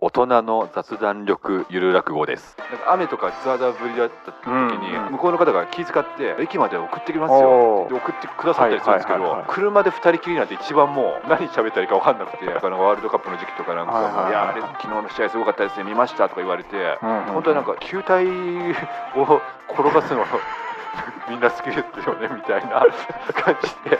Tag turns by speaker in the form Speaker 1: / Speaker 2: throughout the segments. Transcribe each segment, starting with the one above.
Speaker 1: 大人の雑談力ゆる落語です。なんか雨とかザーザー降りだった時に、
Speaker 2: うん。うん
Speaker 1: 向こうの方が気遣って駅まで送ってきますよ。送ってくださったりするんですけど、車で二人きりなんて一番もう何喋ったらいいか分かんなくてワールドカップの時期とかなんかも、
Speaker 2: はいはい
Speaker 1: やあれ昨日の試合すごかったですね見ましたとか言われて、
Speaker 2: うん。
Speaker 1: 本当になんか球体を転がすの みんな好きですよねみたいな感じで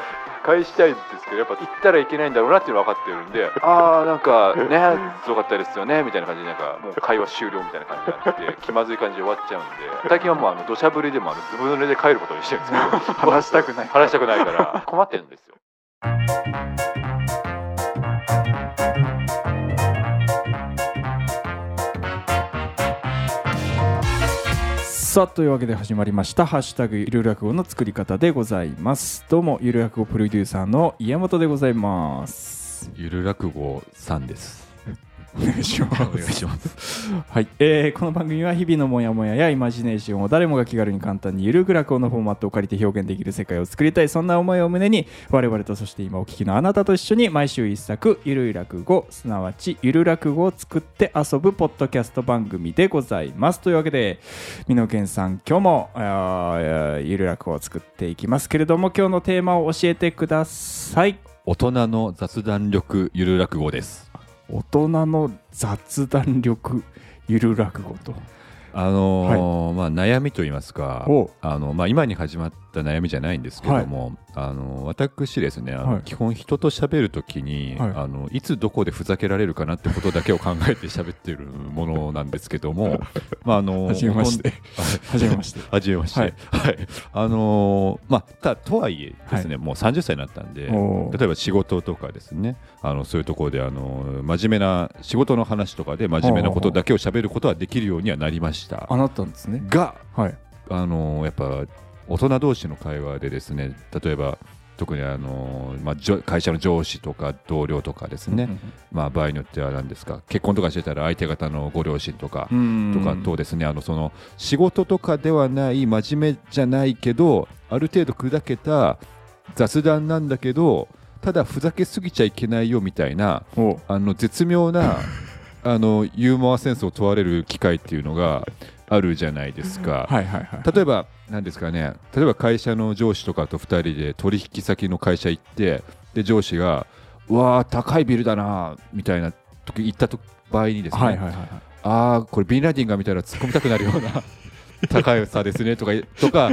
Speaker 1: 返したいんですけどやっぱ行ったらいけないんだろうなっていうの分かってるんでああなんかねすごかったですよねみたいな感じでなんかもう会話終了みたいな感じになって 気まずい感じで終わっちゃうんで最近はもうあの土砂降りでもあのずぶ濡れで帰ることにしてるんですけど
Speaker 2: 話したくない
Speaker 1: 話したくないから。困ってるんですよ
Speaker 3: さあというわけで始まりました「ハッシュタグゆる落語」の作り方でございます。どうもゆる落語プロデューサーの家元でございます。
Speaker 1: ゆる落語さんです。
Speaker 3: お願いします。
Speaker 1: お願いします
Speaker 3: はい、えーこの番組は日々のモヤモヤやイマジネーションを誰もが気軽に簡単にゆるく落語のフォーマットを借りて表現できる世界を作りたい。そんな思いを胸に我々とそして今お聞きのあなたと一緒に毎週一作ゆるい落語すなわちゆる落語を作って遊ぶポッドキャスト番組でございます。というわけで美濃健さん今日もゆる落語を作っていきますけれども今日のテーマを教えてください。
Speaker 1: 大人の雑談力ゆる落語です。
Speaker 3: 大人の雑談力ゆる落語と。
Speaker 1: あのーまあ、悩みといいますかあの、まあ、今に始まった悩みじゃないんですけども、あの私ですねあの、
Speaker 3: はい。
Speaker 1: 基本人と喋るときに、
Speaker 3: はい。
Speaker 1: い、あのいつどこでふざけられるかなってことだけを考えて喋ってるものなんですけども まああの
Speaker 3: はじめまして。
Speaker 1: ほん
Speaker 3: はじ めまして。
Speaker 1: はじめまして、
Speaker 3: は
Speaker 1: はい。いあのーまあ、たとはいえですね、もう30歳になったんで例えば仕事とかですねあのそういうところで、あのー真面目な仕事の話とかで真面目なことだけを喋ることはできるようにはなりました
Speaker 3: あなったんですね。
Speaker 1: が
Speaker 3: はい。
Speaker 1: あのやっぱ大人同士の会話でですね例えば特にあの、まあ、会社の上司とか同僚とかですね、まあ、場合によっては何ですか結婚とかしてたら相手方のご両親とか、
Speaker 3: うん。
Speaker 1: とかとですねあのその仕事とかではない真面目じゃないけどある程度砕けた雑談なんだけどただふざけすぎちゃいけないよみたいな
Speaker 3: お
Speaker 1: あの絶妙なあのユーモアセンスを問われる機会っていうのがあるじゃないですか。
Speaker 3: はいはいはい。
Speaker 1: 例えば何ですかね。例えば会社の上司とかと2人で取引先の会社行ってで上司が「うわー高いビルだな」みたいな時言ったと場合にですね、
Speaker 3: はいはいはいはい。
Speaker 1: ああこれビンラディンが見たら突っ込みたくなるような 高さですねとかとか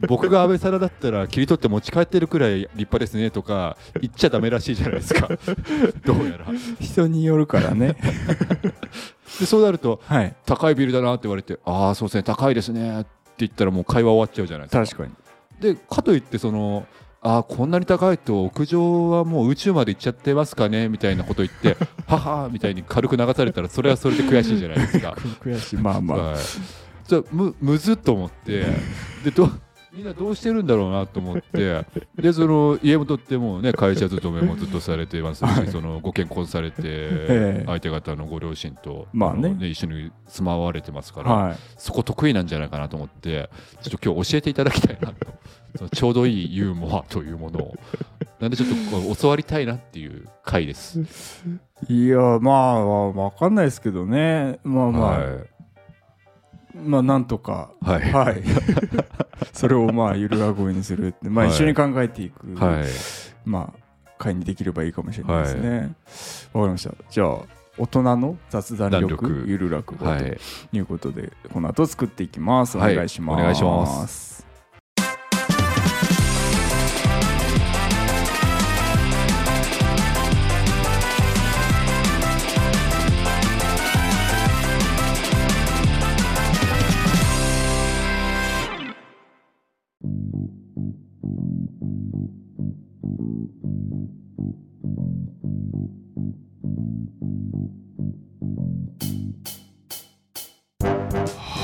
Speaker 1: 僕が安倍沙汰だったら切り取って持ち帰ってるくらい立派ですねとか言っちゃダメらしいじゃないですか。どうやら。
Speaker 3: 人によるからね。
Speaker 1: でそうなると
Speaker 3: はい。
Speaker 1: 高いビルだなって言われてああそうですね高いですね。って言ったらもう会話終わっちゃうじゃないですか。
Speaker 3: 確かに。
Speaker 1: でかといってそのあーこんなに高いと屋上はもう宇宙まで行っちゃってますかねみたいなこと言ってははーみたいに軽く流されたらそれはそれで悔しいじゃないですか。
Speaker 3: 悔しい。まあまあ。
Speaker 1: はい、じゃあむむずっと思ってでどみんなどうしてるんだろうなと思って でその家元ってもうね会社勤めもずっとされてますし、
Speaker 3: はい。
Speaker 1: そのご結婚されて、
Speaker 3: ええ。
Speaker 1: 相手方のご両親と、
Speaker 3: まあね。
Speaker 1: の一緒に住まわれてますから、
Speaker 3: はい。
Speaker 1: そこ得意なんじゃないかなと思ってちょっと今日教えていただきたいなと。そのちょうどいいユーモアというものを。なんでちょっと教わりたいなっていう回です。
Speaker 3: いやまあわかんないですけどね。まあまあ、
Speaker 1: はい
Speaker 3: まあなんとか
Speaker 1: はい。
Speaker 3: はい。それをまあゆるあごにするってまあ
Speaker 1: はい。
Speaker 3: 一緒に考えていく、
Speaker 1: はい。
Speaker 3: まあ会にできればいいかもしれないですね。わ、かりました。じゃあ大人の雑談力ゆる落語と
Speaker 1: はい。
Speaker 3: いうことで、この後作っていきます。お
Speaker 1: はい。
Speaker 3: 願いします、
Speaker 1: お願いします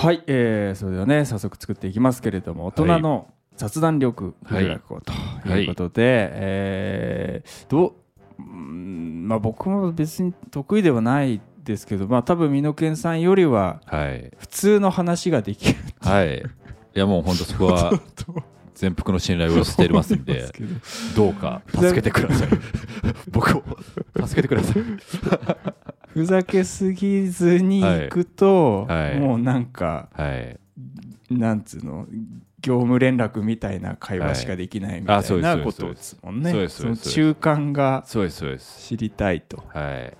Speaker 3: はい、えー、それではね早速作っていきますけれども大人の雑談力ゆる落語ということで、えーどううーんまあ僕も別に得意ではないですけどまあ多分美濃健さんよりは
Speaker 1: はい。
Speaker 3: 普通の話ができる
Speaker 1: はい。いやもう本当そこは 全幅の信頼を寄せていますんで、
Speaker 3: けど。
Speaker 1: どうか助けてください。僕を助けてください。
Speaker 3: ふざけすぎずに行くと、
Speaker 1: はい。はい
Speaker 3: もうなんか
Speaker 1: はい。
Speaker 3: なんつうの？業務連絡みたいな会話しかできないみたいなことですもんね。
Speaker 1: そ
Speaker 3: の中間が知りたいと。
Speaker 1: はい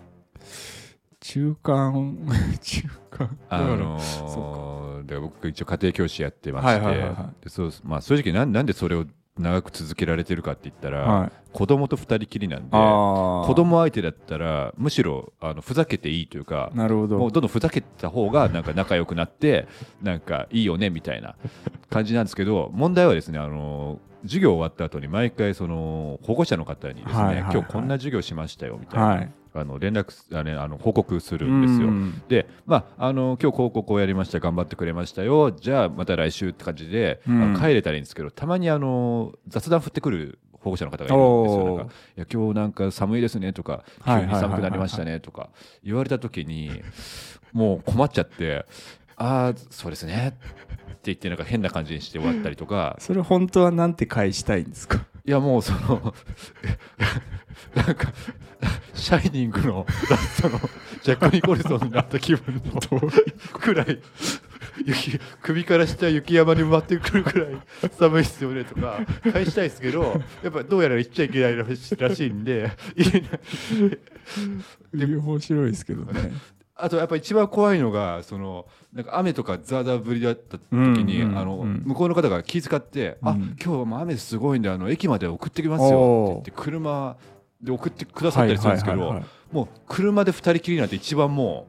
Speaker 3: 中間 中間。
Speaker 1: あのー、で僕一応家庭教師やってまして、そうまあ、正直なんなんでそれを長く続けられてるかって言ったら、
Speaker 3: はい、
Speaker 1: 子供と二人きりなんで子供相手だったらむしろあのふざけていいというか
Speaker 3: なるほ
Speaker 1: もう
Speaker 3: ど
Speaker 1: どんどんふざけた方がなんか仲良くなって なんかいいよねみたいな感じなんですけど問題はですねあの授業終わった後に毎回その保護者の方にですね、
Speaker 3: はいはいはい。
Speaker 1: 今日こんな授業しましたよみたいな、
Speaker 3: はい
Speaker 1: あの連絡すあ、ね、あの報告するんですよ。
Speaker 3: うん。
Speaker 1: で、まあ、あの今日こうこうこうやりました頑張ってくれましたよ。じゃあまた来週って感じで、
Speaker 3: うん。
Speaker 1: 帰れたらいいんですけどたまにあの雑談振ってくる保護者の方がいるんですよ。なんかいや今日なんか寒いですねとか急に寒くなりましたねとか言われた時にもう困っちゃってああそうですね。って言ってなんか変な感じにして終わったりとか。
Speaker 3: それ本当はなんて返したいんですか？
Speaker 1: いやもうその なんか「シャイニング」のラストのジャック・ニコルソンになった気分のくらい雪首から下雪山に埋まってくるくらい寒いっすよねとか返したいですけどやっぱどうやら言っちゃいけないらしいんで言えない
Speaker 3: 面白いですけどね
Speaker 1: あとやっぱ一番怖いのがそのなんか雨とかザーザー降りだった時に、あの
Speaker 3: うん
Speaker 1: 向こうの方が気遣って「あ
Speaker 3: うん。
Speaker 1: 今日はもう雨すごいんであの駅まで送ってきますよ」って言って車で送ってくださったりするんですけど、もう車で二人きりなんて一番も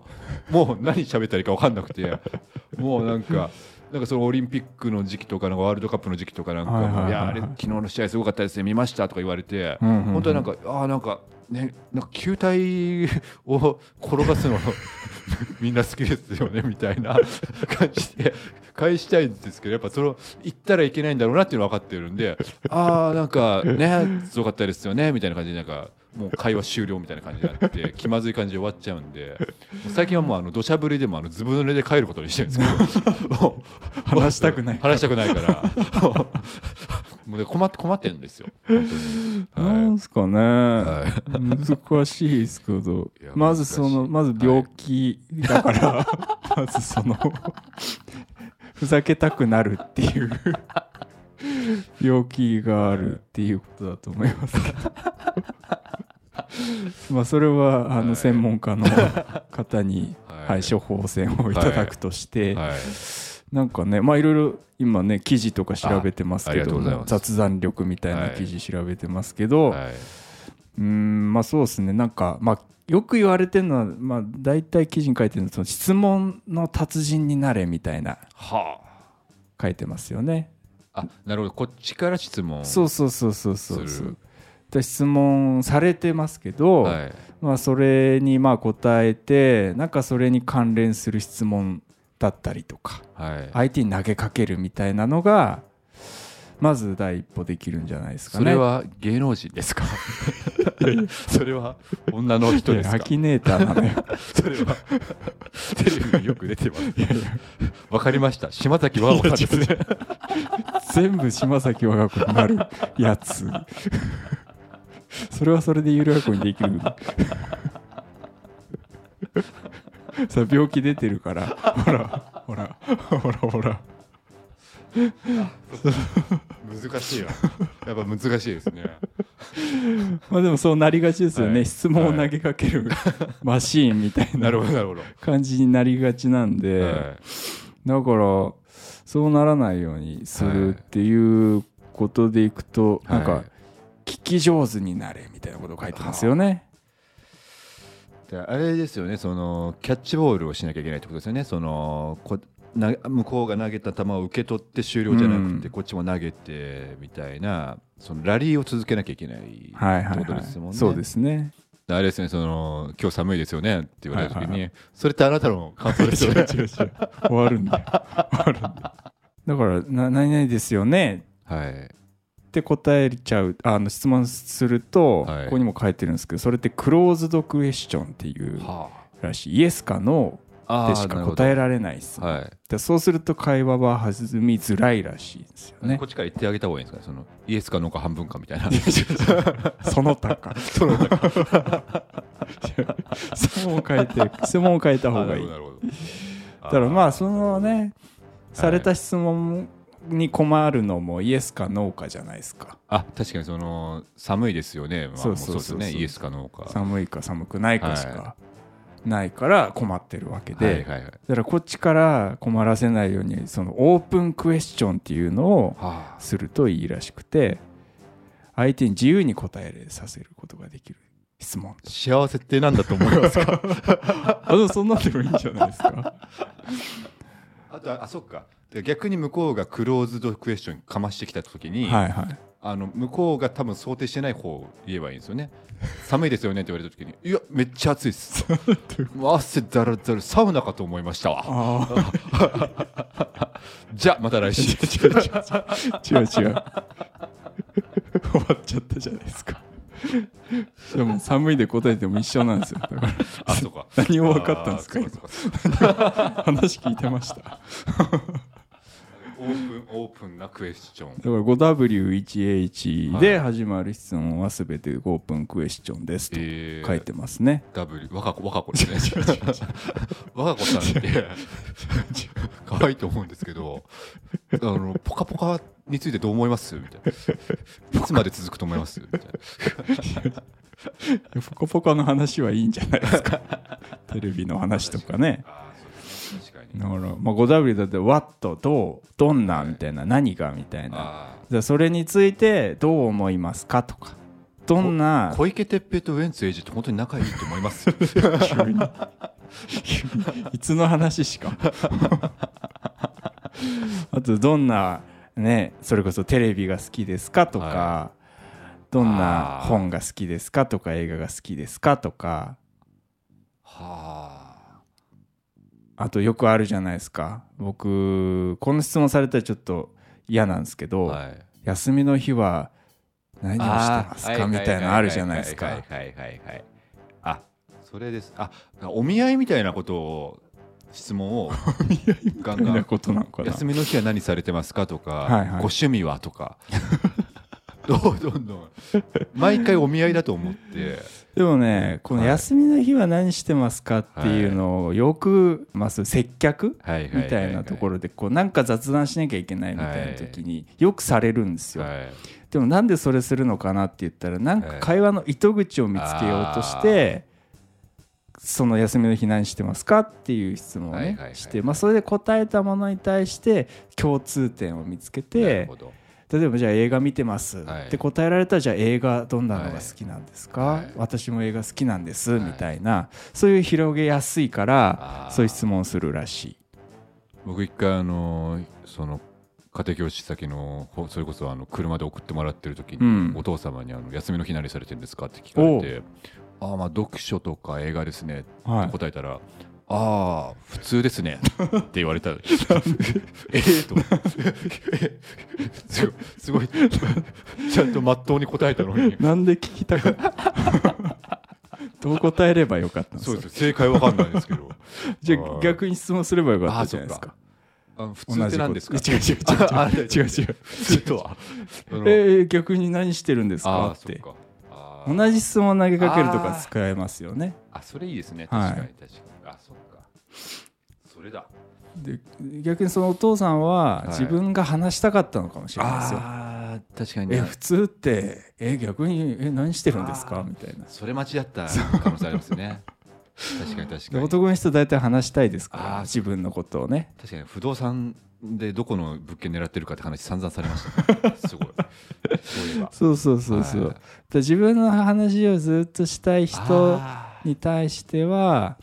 Speaker 1: うもう何喋ったらいいか分かんなくて もうなんか。なんかそのオリンピックの時期とかなんかワールドカップの時期とかなんか
Speaker 3: はい
Speaker 1: やあれ昨日の試合すごかったですね見ましたとか言われて本当はなんかああなんかねなんか球体 を転がすの みんな好きですよねみたいな 感じで返したいんですけどやっぱその言ったらいけないんだろうなっていうの分かってるんでああなんかねすごかったですよねみたいな感じでなんかもう会話終了みたいな感じになって気まずい感じで終わっちゃうんで最近はもうあの土砂降りでもあのずぶ濡れで帰ることにしてるんですけどもう
Speaker 3: 話したくない
Speaker 1: 話したくないから。もうね困って困ってるんですよはい
Speaker 3: なんすかね、
Speaker 1: は
Speaker 3: 難しいですけど。まずそのまず病気だから、まずそのふざけたくなるっていう病気があるっていうことだと思います。まあそれはあ
Speaker 1: はい。
Speaker 3: の専門家の方に、
Speaker 1: はい。
Speaker 3: はい、処方箋をいただくとして、
Speaker 1: はい
Speaker 3: なんかねまあいろいろ今ね記事とか調べてますけど雑談力みたいな記事調べてますけど、
Speaker 1: はい。う
Speaker 3: ーんまあそうですね。なんかまあよく言われてるのはまあ大体記事に書いてるのはその質問の達人になれみたいな
Speaker 1: は
Speaker 3: 書いてますよね。
Speaker 1: ああなるほど。こっちから質問
Speaker 3: そうそうそうそうそうそう。で質問されてますけど、
Speaker 1: はい。
Speaker 3: まあそれにまあ答えてなんかそれに関連する質問だったりとか
Speaker 1: はい。
Speaker 3: 相手に投げかけるみたいなのがまず第一歩できるんじゃないですかね。
Speaker 1: それは芸能人ですか？それは女の人ですか？
Speaker 3: アキネーターなのよ。
Speaker 1: それはテレビによく出てます。わかりました。島崎和歌んです。ね
Speaker 3: 全部島崎和歌子になるやつ。それはそれでゆるやこにできるさあ病気出てるから。ほらほらほらほら。
Speaker 1: 難しいわ。やっぱ難しいですね。
Speaker 3: まあでもそうなりがちですよね、
Speaker 1: はい。
Speaker 3: 質問を投げかけるマシーンみたい
Speaker 1: な
Speaker 3: 感じになりがちなんで、
Speaker 1: はい。
Speaker 3: だからそうならないようにするっていうことでいくと、
Speaker 1: はい。
Speaker 3: なんか聞き上手になれみたいなことを書いてますよね。
Speaker 1: であれですよねそのキャッチボールをしなきゃいけないってことですよねそのこな向こうが投げた球を受け取って終了じゃなくて、
Speaker 3: うん
Speaker 1: こっちも投げてみたいなそのラリーを続けなきゃいけないって
Speaker 3: はいはいはい
Speaker 1: ことですもんね。
Speaker 3: そうですね。
Speaker 1: あれですねその今日寒いですよねって言われた時に、
Speaker 3: はいはい
Speaker 1: それってあなたの感想ですよね。
Speaker 3: 終わるんだよ。終わるんだよ。だからな何々ですよね
Speaker 1: はい
Speaker 3: って答えちゃうあの質問すると、
Speaker 1: はい。
Speaker 3: ここにも書いてるんですけどそれってクローズドクエスチョンっていう
Speaker 1: は
Speaker 3: らしい。イエスかノ
Speaker 1: あ
Speaker 3: ーでしか答えられない質問
Speaker 1: はい。
Speaker 3: でそうすると会話は弾みづらいらしいんですよね。
Speaker 1: こっちから言ってあげた方がいいんですかね？そのイエスかノーか半分かみたいな。
Speaker 3: その他か
Speaker 1: その
Speaker 3: 質問を変えて質問を変えた方がいい。
Speaker 1: なるほど
Speaker 3: だからまあそのねされた質問に困るのもイエスかノーかじゃないですか。
Speaker 1: あ確かにその寒いですよね、まあ、
Speaker 3: そうそうそう
Speaker 1: ね。イエスかノーか。
Speaker 3: 寒いか寒くないかし
Speaker 1: は
Speaker 3: かないから困ってるわけで、
Speaker 1: はいはいはい。
Speaker 3: だからこっちから困らせないようにそのオープンクエスチョンっていうのを
Speaker 1: は
Speaker 3: するといいらしくて相手に自由に答えさせることができる質問
Speaker 1: あ幸せってなんだと思いますか？
Speaker 3: あでもそんなんでもいいんじゃないですか？
Speaker 1: あとあそっか。で逆に向こうがクローズドクエスチョンかましてきた時に、
Speaker 3: はいはい。
Speaker 1: あの向こうが多分想定してない方を言えばいいんですよね。寒いですよねって言われた時にいやめっちゃ暑いです。も う汗だらだらサウナかと思いましたわ。じゃあまた来週。
Speaker 3: 違う違う違う違う。終わっちゃったじゃないですかでも寒いで答えても一緒なんですよ。だから
Speaker 1: あそうか。
Speaker 3: 何も分かったんですか。話聞いてました
Speaker 1: ープンオープンなクエスチョン。
Speaker 3: ら 5W1H で始まる質問はすべてオープンクエスチョンですと
Speaker 1: えー。
Speaker 3: 書いてますね、
Speaker 1: W 若子若子ですね若子さんって可愛いと思うんですけどあのポカポカについてどう思います？みたいな。いつまで続くと思います？みたいな。
Speaker 3: ポカポカの話はいいんじゃないですか。テレビの話とかねだから、まあ、5W だって What どうどんなみたいな何がみたいな。
Speaker 1: あ
Speaker 3: じゃあそれについてどう思いますかとか。どん
Speaker 1: ー
Speaker 3: な
Speaker 1: 小池徹平とウエンツエイジって本当に仲いいと思います？
Speaker 3: いつの話しか。あとどんなねそれこそテレビが好きですかとか、
Speaker 1: は
Speaker 3: どんな本が好きですかとか映画が好きですかとか。
Speaker 1: は
Speaker 3: あとよくあるじゃないですか。僕この質問されたらちょっと嫌なんですけ
Speaker 1: あ
Speaker 3: ど、
Speaker 1: はい。
Speaker 3: 休みの日は何をしてますか？みたいなのあるじゃないですか。
Speaker 1: はいはいはいはいはいあそれです。あお見合いみたいなことを質問を ガン
Speaker 3: みたいな
Speaker 1: ガン
Speaker 3: ことなのかな？
Speaker 1: 休みの日は何されてますかとか、
Speaker 3: はいはい。
Speaker 1: ご趣味はとか。どうどんどん。毎回お見合いだと思って
Speaker 3: でもねこの
Speaker 1: はい。
Speaker 3: 休みの日は何してますかっていうのをよく、まあ、接客みたいなところでこうなんか雑談しなきゃいけないみたいな時によくされるんですよ、
Speaker 1: はい。
Speaker 3: でもなんでそれするのかなって言ったらなんか会話の糸口を見つけようとしてその休みの日何してますかっていう質問をねしてまあそれで答えたものに対して共通点を見つけ
Speaker 1: なる
Speaker 3: て
Speaker 1: ほど
Speaker 3: 例えばじゃあ映画見てます。
Speaker 1: はい。
Speaker 3: って答えられたらじゃあ映画どんなのが好きなんですか、
Speaker 1: はい。
Speaker 3: 私も映画好きなんです、
Speaker 1: はい。
Speaker 3: みたいな。そういう広げやすいからそういう質問をするらしい。
Speaker 1: 僕一回あのその家庭教師先のほそれこそあの車で送ってもらってる時に、
Speaker 3: うん。
Speaker 1: お父様にあの休みの日何されてるんですかって聞かれてああまあ読書とか映画ですね
Speaker 3: はい。
Speaker 1: 答えたら、ああ普通ですねって言われた。ええとすごい。ちゃんとまっとうに答えたのに。
Speaker 3: なんで聞きたかったどう答えればよかったんですか？
Speaker 1: そうですよ。正解わかんないですけど。
Speaker 3: じゃあ逆に質問すればよかったじゃないですか。
Speaker 1: あの普通って何ですか？
Speaker 3: 違う違う違う違う。違うえー、逆に何してるんです
Speaker 1: あ
Speaker 3: かって。同じ質問投げかけるとか使えますよね。
Speaker 1: あそれいいですね。
Speaker 3: はい。
Speaker 1: 確かに確かに、あそっかそれだ
Speaker 3: で逆にそのお父さんは
Speaker 1: はい。
Speaker 3: 自分が話したかったのかもしれないですよ、
Speaker 1: あー確かに。
Speaker 3: え普通ってえ逆にえ何してるんですか？みたいな。
Speaker 1: それ待ちだった可能性ありますね。確かに確かに。
Speaker 3: で男の人大体話したいですから自分のことをね。
Speaker 1: 確かに不動産でどこの物件狙ってるかって話散々されました、ね、すごい。そう
Speaker 3: そうそうそうそう、
Speaker 1: は
Speaker 3: 自分の話をずっとしたい人
Speaker 1: あ
Speaker 3: に対しては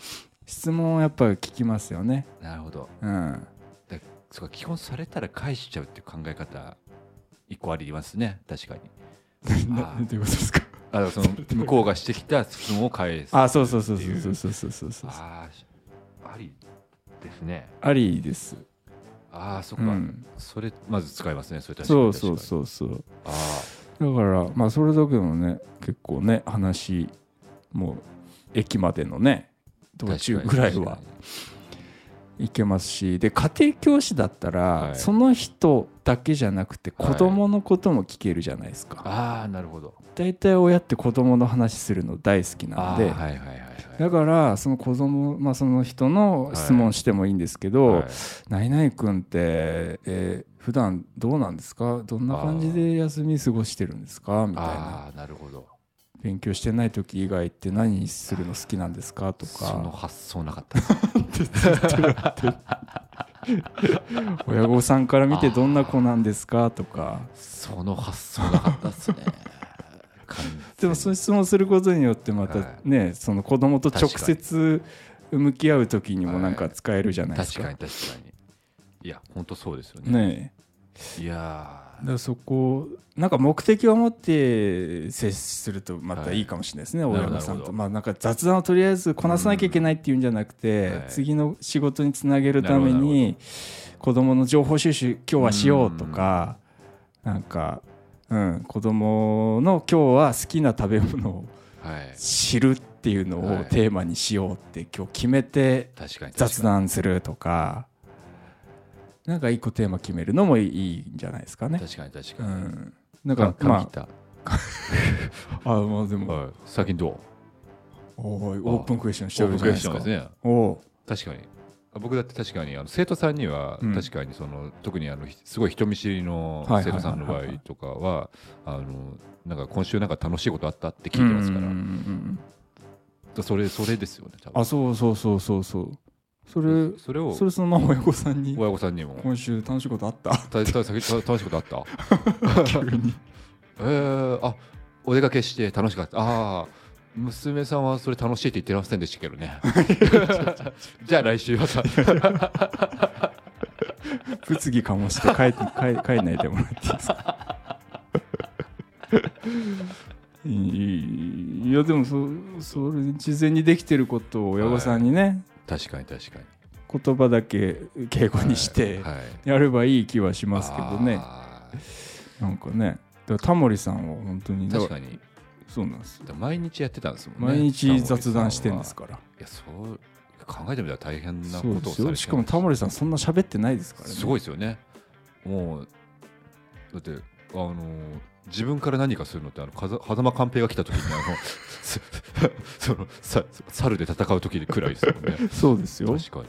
Speaker 3: 質問をやっぱり聞きますよね。
Speaker 1: ーなるほど。
Speaker 3: うん。
Speaker 1: でそうか基本されたら返しちゃうっていう考え方一個ありますね。確かに。
Speaker 3: な
Speaker 1: あ
Speaker 3: どういうことですか？
Speaker 1: あのその向こうがしてきた質問を返す。
Speaker 3: あそうそうそうそうそうそうそうそう
Speaker 1: あーありですね。
Speaker 3: ありです。
Speaker 1: ああそっか、
Speaker 3: うん。
Speaker 1: それまず使いますね。それ確かに
Speaker 3: そうそう
Speaker 1: う
Speaker 3: そうそう。
Speaker 1: あ
Speaker 3: だからまあそれだけのね結構ね話もう駅までのね
Speaker 1: あ
Speaker 3: 道中ぐらいはいけますしで家庭教師だったら、
Speaker 1: はい。
Speaker 3: その人だけじゃなくて
Speaker 1: はい
Speaker 3: 子供のことも聞けるじゃないですか、
Speaker 1: ああなるほど。
Speaker 3: 大体親って子供の話するの大好きな
Speaker 1: あ
Speaker 3: んで、
Speaker 1: ーはいはいはいはい。
Speaker 3: だからその子供、まあその人の質問してもいいんですけど、
Speaker 1: はい。
Speaker 3: 何々君って、えー普段どうなんですか？どんな感じで休み過ごしてるんですか？みたいな。
Speaker 1: ああなるほど
Speaker 3: 勉強してない時以外って何するの好きなんですかと
Speaker 1: その
Speaker 3: か
Speaker 1: 発想なかった。
Speaker 3: 親御さんから見てどんな子なんですかとか。
Speaker 1: その発想なかったですね。
Speaker 3: でもそういう質問することによってまた
Speaker 1: は
Speaker 3: ね、その子供と直接向き合う時にもなんか使えるじゃないですか。
Speaker 1: 確かに確かに。いや本当そうですよね。
Speaker 3: ねえ。
Speaker 1: いや
Speaker 3: だそこなんか目的を持って接するとまたいいかもしれないですね、
Speaker 1: はい。
Speaker 3: 親御さんと。まあなんか雑談をとりあえずこなさなきゃいけないっていうんじゃなくて、
Speaker 1: はい。
Speaker 3: 次の仕事につなげるために子供の情報収集今日はしようとか、なんか、うん、子供の今日は好きな食べ物を知るっていうの
Speaker 1: はい。
Speaker 3: をテーマにしようって今日決めて雑談するとかなんか一個テーマ決めるのもいいんじゃないですかね。
Speaker 1: 確かに確
Speaker 3: う
Speaker 1: かに。
Speaker 3: ん、なん
Speaker 1: か
Speaker 3: かまあ。あまあでも。
Speaker 1: はい。最近どう？
Speaker 3: おーいオープンクエスチョンして
Speaker 1: オープンクエ
Speaker 3: るじゃないですか。
Speaker 1: スチョンですね。
Speaker 3: おー
Speaker 1: 確かに。僕だって確かにあの生徒さんには
Speaker 3: うん。
Speaker 1: 確かにその、特にあのひすごい人見知りの生徒さんの場合とかはあのなんか今週なんか楽しいことあったって聞いてますから。
Speaker 3: うんうんうんうん。
Speaker 1: それそれですよね多分。
Speaker 3: あそうそうそうそうそうそれ
Speaker 1: それを
Speaker 3: それそのまま親御さんに
Speaker 1: 親御さんにも。
Speaker 3: 今週楽しいことあった？
Speaker 1: たたた楽しいことあった？
Speaker 3: 急に。
Speaker 1: えー、あお出かけして楽しかった。ああ娘さんはそれ楽しいって言ってませんでしたけどね。じゃあ来週また
Speaker 3: 物議かもして帰って帰帰んないでもらっていいですか？いやでもそそれ事前にできてることを親御さんにね、
Speaker 1: 確かに確かに。
Speaker 3: 言葉だけ敬語にして
Speaker 1: はい
Speaker 3: やればいい気はしますけどね、
Speaker 1: あ
Speaker 3: なんかね。タモリさんは本当に
Speaker 1: ー確かに。
Speaker 3: そうなんです。
Speaker 1: 毎日やってたんですもんね。
Speaker 3: 毎日雑談してんですから。
Speaker 1: いやそう考えてみたら大変なことをされ
Speaker 3: しかもタモリさんそんな喋ってないですからね。
Speaker 1: すごいですよね。もうだってあの自分から何かするのってあの風狭間寛平が来た時にあのす そのさ猿で戦う時くらいですよね。
Speaker 3: そうですよ。
Speaker 1: 確か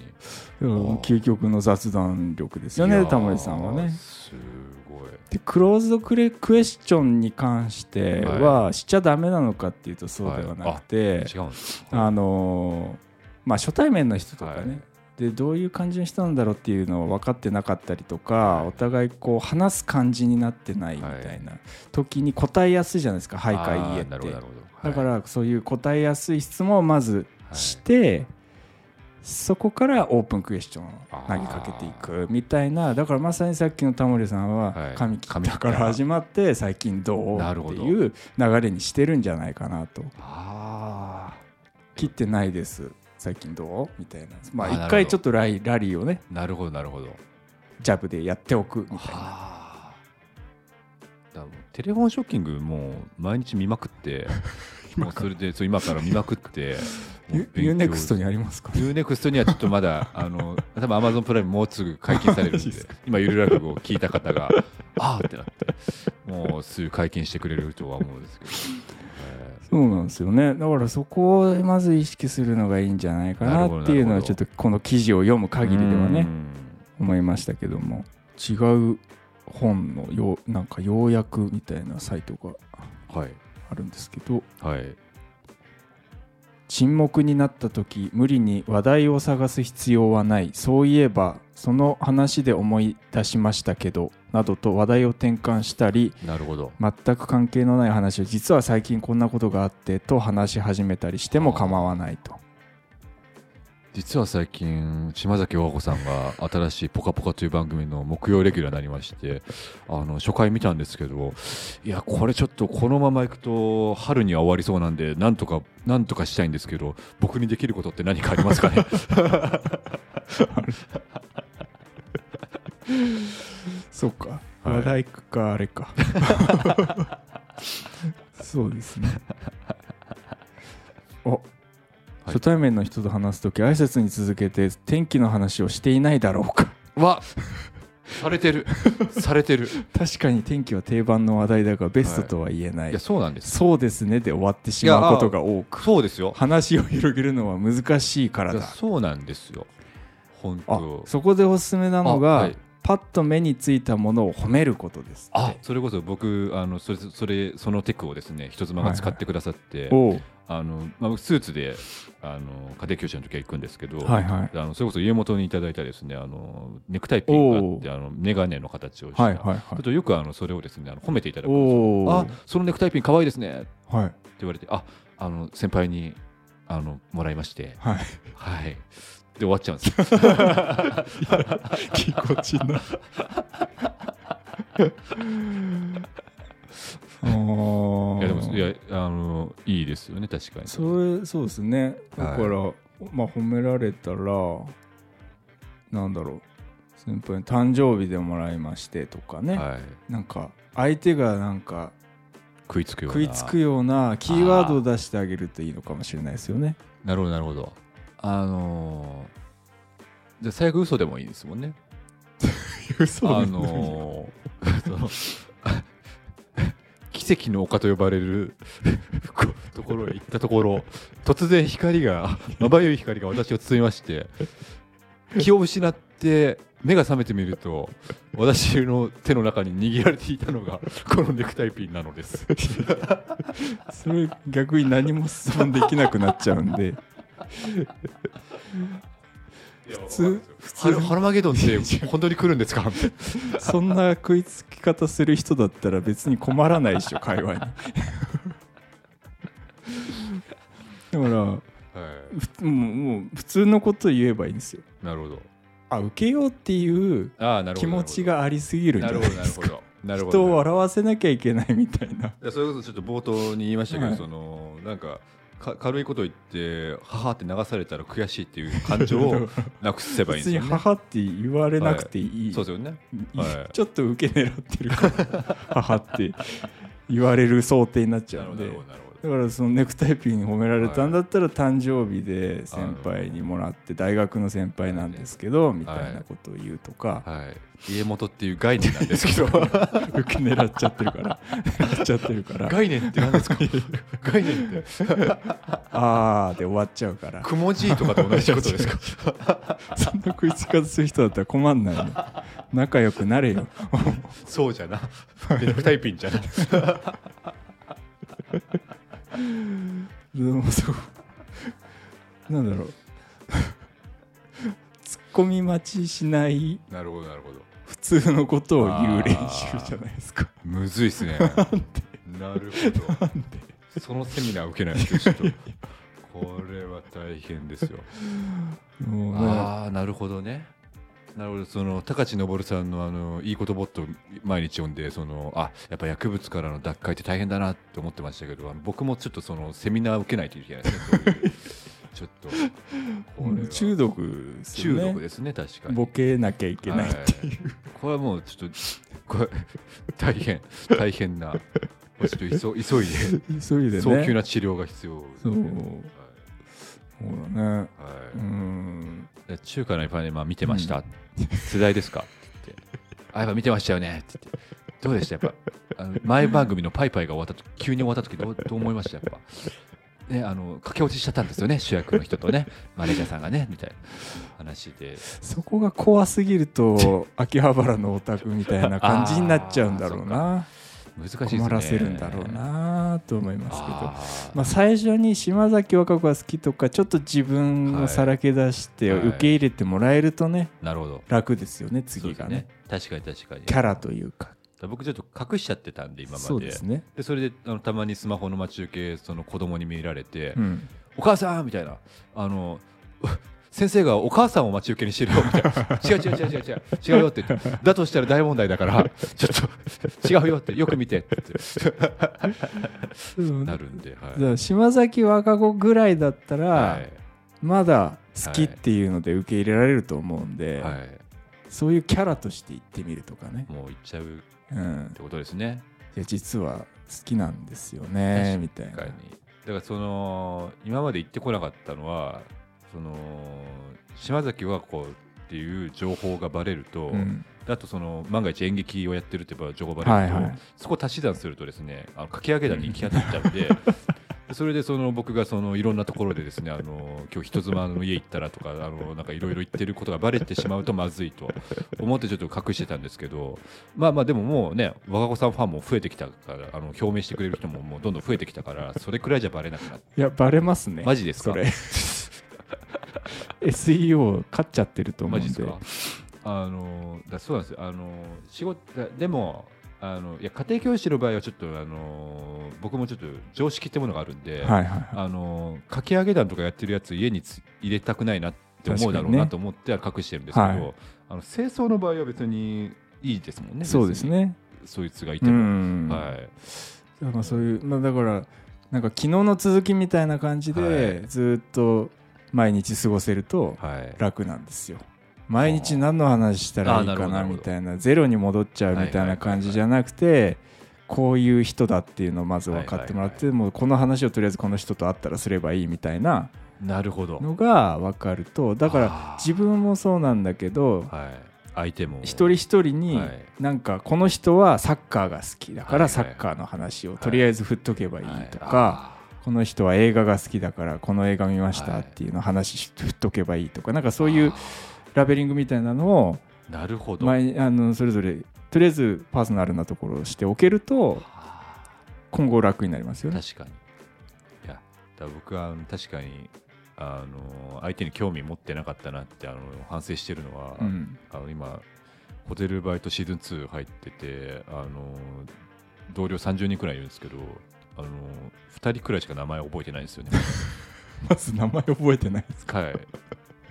Speaker 1: に。
Speaker 3: 究極の雑談力ですよ。ねタモリさんはね。
Speaker 1: すごい。
Speaker 3: でクローズドクレクエスチョンに関してはしちゃダメなのかっていうとそうではなくて、
Speaker 1: 違うんです。
Speaker 3: あのーまあ初対面の人とかね、
Speaker 1: はい
Speaker 3: でどういう感じの人なんだろうっていうのを分かってなかったりとかお互いこう話す感じになってないみたいな時に答えやすいじゃないですか「はいかいいえ」って。
Speaker 1: あーなるほどなるほど。
Speaker 3: だからそういう答えやすい質問をまずして、そこからオープンクエスチョンを投げかけていくみたいなだからまさにさっきのタモリさんは
Speaker 1: はい。
Speaker 3: 髪切ったから始まって最近どうっていう流れにしてるんじゃないかなと。
Speaker 1: あ
Speaker 3: 切ってないです最近どう？みたいな。まあ一回ちょっとライラリーをね。
Speaker 1: あなるほどなるほど。
Speaker 3: ジャブでやっておくみたいな。
Speaker 1: テレフォンショッキングもう毎日見まくって もうそれでそう今から見まくって
Speaker 3: ユ U-NEXT にありますか
Speaker 1: U-NEXT にはちょっとまだ あの多分アマゾンプライムもうすぐ解禁されるんで今ゆる落語を聞いた方がああってなってもうすぐ解禁してくれるとは思うんですけど、え
Speaker 3: そうなんですよね。だからそこをまず意識するのがいいんじゃないかなっていうのはちょっとこの記事を読む
Speaker 1: ー
Speaker 3: 限りではね
Speaker 1: うん。
Speaker 3: 思いましたけども。違う本のようなんか要約みたいなサイトが
Speaker 1: はい。
Speaker 3: あるんですけど。
Speaker 1: はい
Speaker 3: 沈黙になった時無理に話題を探す必要はない。そういえばその話で思い出しましたけどなどと話題を転換したり
Speaker 1: なるほど。
Speaker 3: 全く関係のない話を実は最近こんなことがあってと話し始めたりしても構わないと
Speaker 1: 実は最近島崎和子さんが新しい「ぽかぽか」という番組の木曜レギュラーになりましてあの初回見たんですけどいやこれちょっとこのままいくと春には終わりそうなんでなんとかなんとかしたいんですけど僕にできることって何かありますかね？
Speaker 3: そうか。
Speaker 1: はい。
Speaker 3: 話題かあれか。そうですね。お初対面の人と話す時挨拶に続けて天気の話をしていないだろうか。
Speaker 1: わ。されてる。されてる。
Speaker 3: 確かに天気は定番の話題だがベストとは言えない、
Speaker 1: い。やそうなんです
Speaker 3: そうですねで終わってしまうことが多く。
Speaker 1: そうですよ。
Speaker 3: 話を広げるのは難しいからだ。
Speaker 1: そうなんですよ。本
Speaker 3: あ
Speaker 1: 当
Speaker 3: そこでおすすめなのが、
Speaker 1: あはい。
Speaker 3: パッと目についたものを褒めることです
Speaker 1: あそれこそ僕あのそれそれそのテクをですね人妻が使ってくださって、
Speaker 3: おう
Speaker 1: あのまあ、僕スーツであの家庭教師の時は行くんですけど、
Speaker 3: はいはい。
Speaker 1: あのそれこそ家元にいただいたですねあのネクタイピンがあってあのメガネの形をした、
Speaker 3: はいはいはい。
Speaker 1: とよくあのそれをですねあの褒めていただくんですあそのネクタイピン可愛いですね。って
Speaker 3: はい
Speaker 1: 言われてああの先輩にあのもらいまして。
Speaker 3: はい。
Speaker 1: はい。で終わっちゃうんです。よ
Speaker 3: ぎこちなあー
Speaker 1: いやでもいやあのいいですよね確かに。
Speaker 3: それそうですね。だから、まあ褒められたらなんだろう。先輩に誕生日でもらいましてとかね、
Speaker 1: はい、
Speaker 3: なんか相手がなんか
Speaker 1: 食いつくような。
Speaker 3: 食いつくようなキーワードを出してあげるといいのかもしれないですよね。
Speaker 1: なるほどなるほど。あのー、じゃあ最悪嘘でもいいですもんね。
Speaker 3: 嘘
Speaker 1: あのー、その奇跡の丘と呼ばれる ところへ行ったところ突然光が まばゆい光が私を包みまして気を失って目が覚めてみると私の手の中に握られていたのがこのネクタイピンなのです。
Speaker 3: それ逆に何も質問できなくなっちゃうんで
Speaker 1: 普
Speaker 3: 通？普通？
Speaker 1: ハルマゲドンって本当に来るんですか？
Speaker 3: そんな食いつき方する人だったら別に困らないでしょ会話に。だから
Speaker 1: はい。
Speaker 3: ふもう普通のこと言えばいいんですよ。
Speaker 1: なるほど。
Speaker 3: あ受けようっていう気持ちがありすぎるんじゃ
Speaker 1: なるほど
Speaker 3: ないですか？
Speaker 1: なるほどなるほど。
Speaker 3: 人を笑わせなきゃいけないみたいな。い
Speaker 1: やそれこそちょっと冒頭に言いましたけど、
Speaker 3: はい。
Speaker 1: そのなんかか軽いこと言って母って流されたら悔しいっていう感情を なくせばいいん
Speaker 3: 別に
Speaker 1: ですよね。
Speaker 3: 母って言われなくていい、
Speaker 1: そうですよね。
Speaker 3: い
Speaker 1: はい
Speaker 3: ちょっと受け狙ってるから 母って言われる想定になっちゃうんで
Speaker 1: なるほど。
Speaker 3: だからそのネクタイピン褒められたんだったら誕生日で先輩にもらって大学の先輩なんですけどみたいなことを言うとか。
Speaker 1: はい、家元っていう概念なんですけど。
Speaker 3: 受け狙っちゃってるから。狙っちゃってるから。
Speaker 1: 概念って何ですか？概念って。
Speaker 3: あーで終わっちゃうから。
Speaker 1: くもじいとかと同じことですか？
Speaker 3: そんな食いつき方する人だったら困んないよ仲良くなれよ。
Speaker 1: そうじゃな。ネクタイピンじゃな
Speaker 3: なんだろう。ツッコミ待ちしない。
Speaker 1: なるほどなるほど。
Speaker 3: 普通のことを言う練習じゃないですか。
Speaker 1: むずいっすね。なるほど。そのセミナー受けないとちょっと。これは大変ですよ。ああなるほどねなるほどその高知昇さんのあのいいことボット毎日読んでそのあやっぱ薬物からの脱会って大変だなって思ってましたけど僕もちょっとそのセミナー受けないといけないですねちょっと
Speaker 3: 中毒ですよね。
Speaker 1: 中毒ですね確かに。
Speaker 3: ボケなきゃいけないっていう、
Speaker 1: はい。これはもうちょっとこれ大変大変な。ちょっと急急いで
Speaker 3: 急いでね。
Speaker 1: 早急な治療が必要です
Speaker 3: そう
Speaker 1: ね
Speaker 3: ほらね。
Speaker 1: はい、は
Speaker 3: う
Speaker 1: い
Speaker 3: ん。
Speaker 1: で中華のパネマ見てました、世代ですか？って。言ってあやっぱ見てましたよね。って言ってどうでした？やっぱあの前番組のパイパイが終わった時急に終わった時どうどう思いました？やっぱ。ねあの駆け落ちしちゃったんですよね主役の人とね。マネージャーさんがねみたいな話で。
Speaker 3: そこが怖すぎると秋葉原のオタクみたいな感じになっちゃうんだろうな
Speaker 1: 難しいね。
Speaker 3: 困らせるんだろうなと思いますけど。まあ、最初に島崎和歌子が好きとかちょっと自分をさらけ出して
Speaker 1: はい。
Speaker 3: 受け入れてもらえるとね
Speaker 1: なるほど。
Speaker 3: 楽ですよね次がね。
Speaker 1: そうです確かに確かに。
Speaker 3: キャラというか。
Speaker 1: 僕ちょっと隠しちゃってたんで今まで。
Speaker 3: そうですね、
Speaker 1: でそれであのたまにスマホの待ち受けその子供に見られて、
Speaker 3: うん、
Speaker 1: お母さんみたいなあのう先生がお母さんを待ち受けにしてるよ。みたいな。違う違う違う違う違う。違うよってだとしたら大問題だから。ちょっと違うよって。よく見てって。
Speaker 3: うん。
Speaker 1: なるんで、はい。
Speaker 3: 島崎和歌子ぐらいだったら、
Speaker 1: はい。
Speaker 3: まだ好きっていうので受け入れられると思うんで、
Speaker 1: はい、
Speaker 3: そういうキャラとして言ってみるとかね、
Speaker 1: もう行っちゃうっ
Speaker 3: うん、
Speaker 1: てことですね。
Speaker 3: いや実は好きなんですよねみたいな。
Speaker 1: だからその今まで行ってこなかったのはその島崎和子っていう情報がバレると、
Speaker 3: うん。
Speaker 1: あとその万が一演劇をやってるって情報がバレると、
Speaker 3: はいはい。
Speaker 1: そこ足し算するとですねあのかき上げ段に行き当たっちゃうんでそれでその僕がそのいろんなところでですねあの今日人妻の家行ったらとかあのなんかいろいろ言ってることがバレてしまうとまずいと思ってちょっと隠してたんですけどまあまあでももうね若子さんファンも増えてきたからあの表明してくれる人ももうどんどん増えてきたからそれくらいじゃバレなくなって
Speaker 3: いやバレますね。
Speaker 1: マジですか？
Speaker 3: それ SEO 勝っちゃってると思うんで。
Speaker 1: であのだそうなんですよ。あの仕事だでもあのいや家庭教師の場合はちょっとあの僕もちょっと常識ってものがあるんで、
Speaker 3: はいはいはい。
Speaker 1: あのかき上げ団とかやってるやつ家につ入れたくないなって思うだろうなと思っては隠してるんですけど、
Speaker 3: はい。
Speaker 1: あの清掃の場合は別にいいですもんね。
Speaker 3: そうですね。
Speaker 1: そいつがいて
Speaker 3: う
Speaker 1: も、
Speaker 3: ん。
Speaker 1: はい。
Speaker 3: まあそういうまあだからなんか昨日の続きみたいな感じで、
Speaker 1: はい。
Speaker 3: ずっと毎日過ごせると
Speaker 1: はい。
Speaker 3: 楽なんですよ。毎日何の話したらいいかなみたいなゼロに戻っちゃうみたいな感じじゃなくてこういう人だっていうのをまず分かってもらって、
Speaker 1: はい
Speaker 3: もうこの話をとりあえずこの人と会ったらすればいいみたいな
Speaker 1: なるほど。
Speaker 3: のが分かるとだから自分もそうなんだけど
Speaker 1: はい、相手も。
Speaker 3: 一人一人に
Speaker 1: はい。
Speaker 3: なんかこの人はサッカーが好きだからサッカーの話をとりあえず振っとけばいいとか、
Speaker 1: は
Speaker 3: この人は映画が好きだからこの映画見ましたっていうの話振っとけばいいとかなんか
Speaker 1: い
Speaker 3: そういう
Speaker 1: あ
Speaker 3: ラベリングみたいなのを
Speaker 1: ーなるほど、
Speaker 3: 前あのそれぞれとりあえずパーソナルなところをしておけると
Speaker 1: あ。
Speaker 3: 今後楽になりますよね。
Speaker 1: 確かに。いやだ僕は確かにあの相手に興味持ってなかったなってあの反省してるのは、
Speaker 3: うん、
Speaker 1: あの今ホテルバイトシーズン2入っててあの同僚30人くらいいるんですけどあの2人くらいしか名前覚えてないんですよね。
Speaker 3: まず名前覚えてないです
Speaker 1: はい。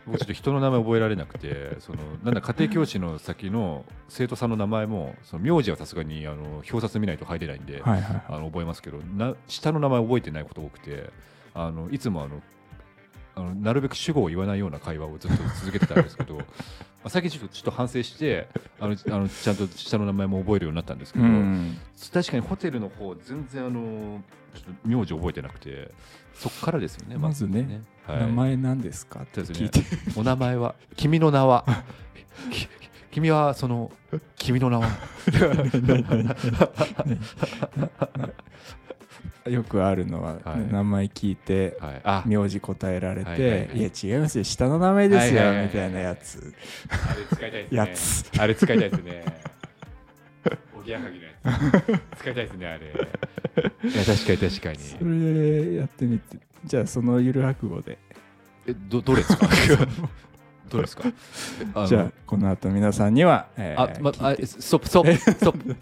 Speaker 1: 僕ちょっと人の名前覚えられなくてそのなんだ家庭教師の先の生徒さんの名前もその名字はさすがにあの表札見ないと入れないんで、
Speaker 3: はいはい。
Speaker 1: あの覚えますけどな下の名前覚えてないこと多くてあのいつもあのあのなるべく主語を言わないような会話をずっと続けてたんですけどまあ最近ちょっとちょっと反省して あのあのちゃんと下の名前も覚えるようになったんですけど、
Speaker 3: うん。
Speaker 1: 確かにホテルの方全然あのちょっと名字覚えてなくてそっからですよね
Speaker 3: まずね。
Speaker 1: はい、
Speaker 3: 名前何ですかって聞いて、
Speaker 1: お名前は君の名は。き君はその君の名は
Speaker 3: よくあるのは、
Speaker 1: はい。
Speaker 3: 名前聞いて
Speaker 1: はい。あ。
Speaker 3: 名字答えられて、
Speaker 1: はいいはいはい。
Speaker 3: や違いますよ。下の名前ですよ、
Speaker 1: はいはいはいはい。
Speaker 3: みたいなやつ。
Speaker 1: あれ使いたいですね。
Speaker 3: やつ。
Speaker 1: あれ使いたいですね。おぎやはぎのやつ。使いたいですねあれ。いや確かに確かに。
Speaker 3: それでやってみてじゃあそのゆる落語で。
Speaker 1: えどどれですか？どれですか？あの
Speaker 3: じゃあこの後皆さんには、えー
Speaker 1: あ、ま、あ
Speaker 3: 聞いて。
Speaker 1: ストップストップストップ。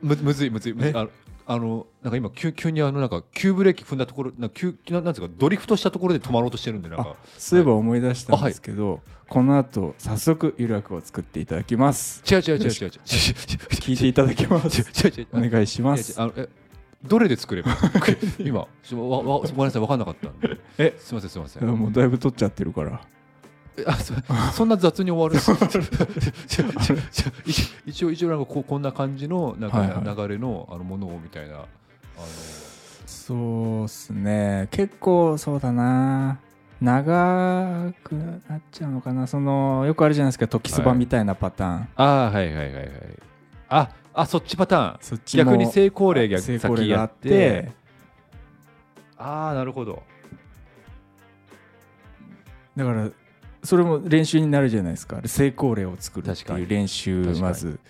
Speaker 1: むむずいむずいむずい。あのあのなんか今急急にあのなんか急ブレーキ踏んだところなんか急ななんですかドリフトしたところで止まろうとしてるんでなんか。
Speaker 3: そういえば思い出したんですけど、この後早速ゆる落語を作っていただきます。
Speaker 1: 違う違う違う違う違う。
Speaker 3: 聞いていただきます。
Speaker 1: 違う違う
Speaker 3: お願いしま
Speaker 1: い
Speaker 3: す
Speaker 1: やあのえどれで作れば？い い今。ちょわわごめんなさい分かんなかった
Speaker 3: え？
Speaker 1: すみませんすみません。
Speaker 3: もうだいぶ取っちゃってるから。
Speaker 1: えあそ そんな雑に終わる？一 一応一応なんかこうこんな感じのなんか
Speaker 3: はいはい。
Speaker 1: 流れのあのものをみたいなあの。
Speaker 3: そうっすね。結構そうだな。長くなっちゃうのかな。そのよくあるじゃないですか。時そばみたいなパターン、
Speaker 1: あーはいはいはいはい。ああそっちパターン。
Speaker 3: そっちも
Speaker 1: 逆に成功例が
Speaker 3: 成功例があっ
Speaker 1: て。ああなるほど。
Speaker 3: だからそれも練習になるじゃないですか。成功例を作るっていう練習まず、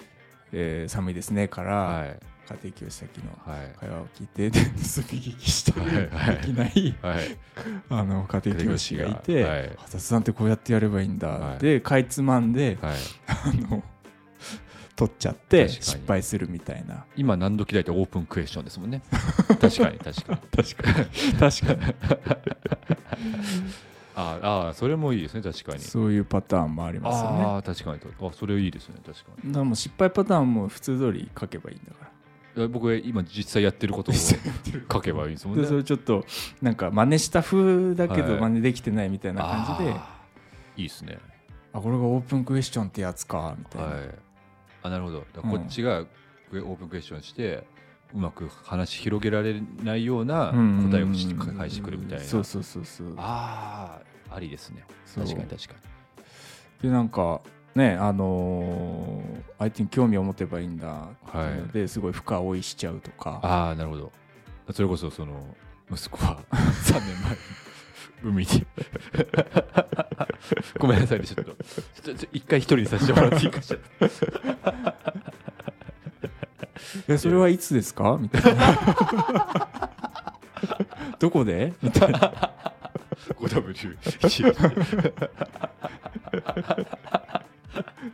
Speaker 3: えー寒いですねから、
Speaker 1: はい。
Speaker 3: 家庭教師先の
Speaker 1: はい。
Speaker 3: 会話を聞いてで盗み聞きして
Speaker 1: はい。はい。
Speaker 3: できない。
Speaker 1: はい。
Speaker 3: あの家庭教師がいて、
Speaker 1: はい
Speaker 3: あ雑談ってこうやってやればいいんだ、
Speaker 1: はい。
Speaker 3: でかいつまんで
Speaker 1: はい。
Speaker 3: あの取っちゃって失敗するみたいな。
Speaker 1: 今何時だいてオープンクエスチョンですもんね。確かに確かに。
Speaker 3: 確かに。確かに
Speaker 1: あーあーそれもいいですね確かに。
Speaker 3: そういうパターンもありますよね。
Speaker 1: ああ確かに。あそれいいですね確かに。
Speaker 3: だからもう失敗パターンも普通通り書けばいいんだから。
Speaker 1: 僕は今実際やってることを書けばいいですもんね。
Speaker 3: でそれちょっとなんか真似した風だけど
Speaker 1: はい。
Speaker 3: 真似できてないみたいな感じで、
Speaker 1: あーいいですね。
Speaker 3: あこれがオープンクエスチョンってやつかみたいな、
Speaker 1: はい。あなるほど。こっちがオープンクエスチョンして、
Speaker 4: うまく話広げられないような
Speaker 3: うん
Speaker 4: 答えをし返してくるみたいな、
Speaker 3: そうそうそうそう。
Speaker 4: ああありですね。確かに確か
Speaker 3: でなんかねあのー相手に興味を持てばいいんだっていですごい深追いしちゃうとか。
Speaker 4: ああなるほど。それこそその息子は 3年前に海にごめんなさいねちょっと。一回一人でさせてもらっていいかしら
Speaker 3: えそれはいつですか？みたいなどこで？みたいな。
Speaker 4: 5W1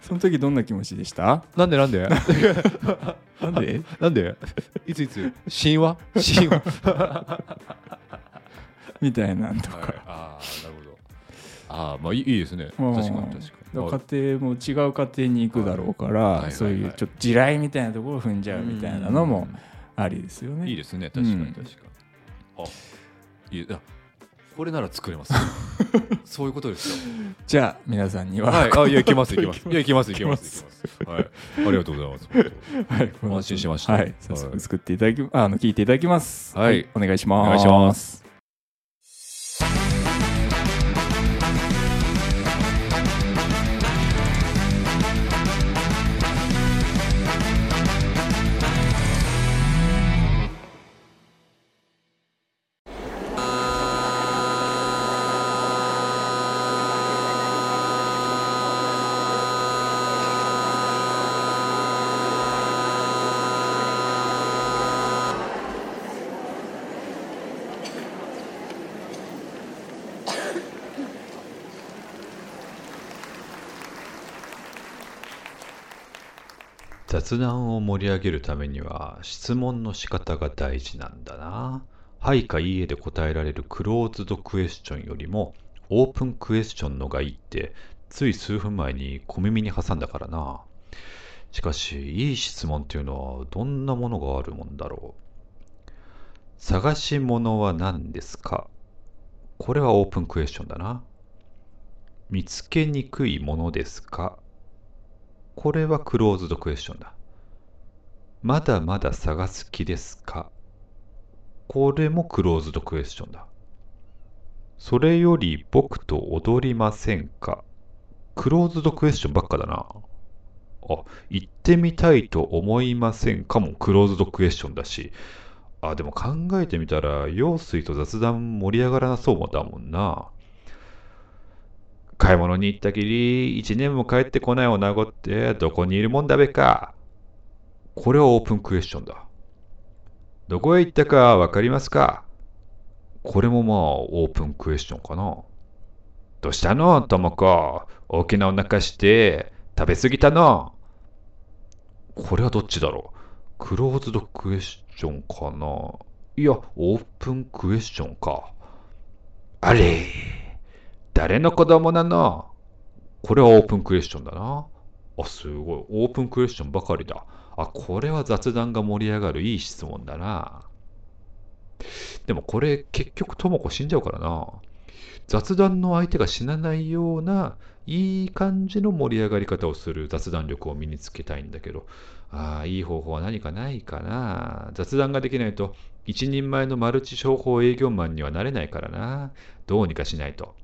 Speaker 3: その時どんな気持ちでした？
Speaker 4: なんでなんで？
Speaker 3: なんで？
Speaker 4: なんで？いついつ？神話？神話。
Speaker 3: みたいなんとか、
Speaker 4: はい、ああなるほど。ああまあいいですね。
Speaker 3: うん。
Speaker 4: 確かに確かに
Speaker 3: 家庭も違う家庭に行くだろうから、
Speaker 4: はい
Speaker 3: そういうちょっと地雷みたいなところを踏んじゃうみたいなのもありですよね。
Speaker 4: いいですね。確かに
Speaker 3: うん。
Speaker 4: 確かに、あいいあこれなら作れます。そういうことですよ。
Speaker 3: じゃあ皆さんには、
Speaker 4: はい。あいやいけますいけます。いやいけますいけますはい。ありがとうございます。
Speaker 3: はい。
Speaker 4: 安心しました。
Speaker 3: はい、早速作っていただき、あの聞いていただきます。
Speaker 4: はい。
Speaker 3: お願いします。
Speaker 4: お願いします。
Speaker 1: 雑談を盛り上げるためには質問の仕方が大事なんだな。はいかいいえで答えられるクローズドクエスチョンよりもオープンクエスチョンのがいいってつい数分前に小耳に挟んだからな。しかし、いい質問っていうのはどんなものがあるもんだろう。探し物は何ですか？これはオープンクエスチョンだな。見つけにくいものですか？これはクローズドクエスチョンだ。まだまだ探す気ですか？これもクローズドクエスチョンだ。それより僕と踊りませんか？クローズドクエスチョンばっかだな。あ、行ってみたいと思いませんかもクローズドクエスチョンだし。あ、でも考えてみたら、陽水と雑談盛り上がらなそうもだもんな。買い物に行ったきり、一年も帰ってこない女子ってどこにいるもんだべか。これはオープンクエスチョンだ。どこへ行ったかわかりますか？これもまあオープンクエスチョンかな。どうしたの？ともこ。大きなお腹して食べ過ぎたの？これはどっちだろう？クローズドクエスチョンかな？いや、オープンクエスチョンか。あれ誰の子供なの？これはオープンクエスチョンだな。あ、すごい。オープンクエスチョンばかりだ。あ、これは雑談が盛り上がるいい質問だな。でもこれ結局ともこ死んじゃうからな。雑談の相手が死なないようないい感じの盛り上がり方をする雑談力を身につけたいんだけど、ああ、いい方法は何かないかな。雑談ができないと一人前のマルチ商法営業マンにはなれないからな。どうにかしないと。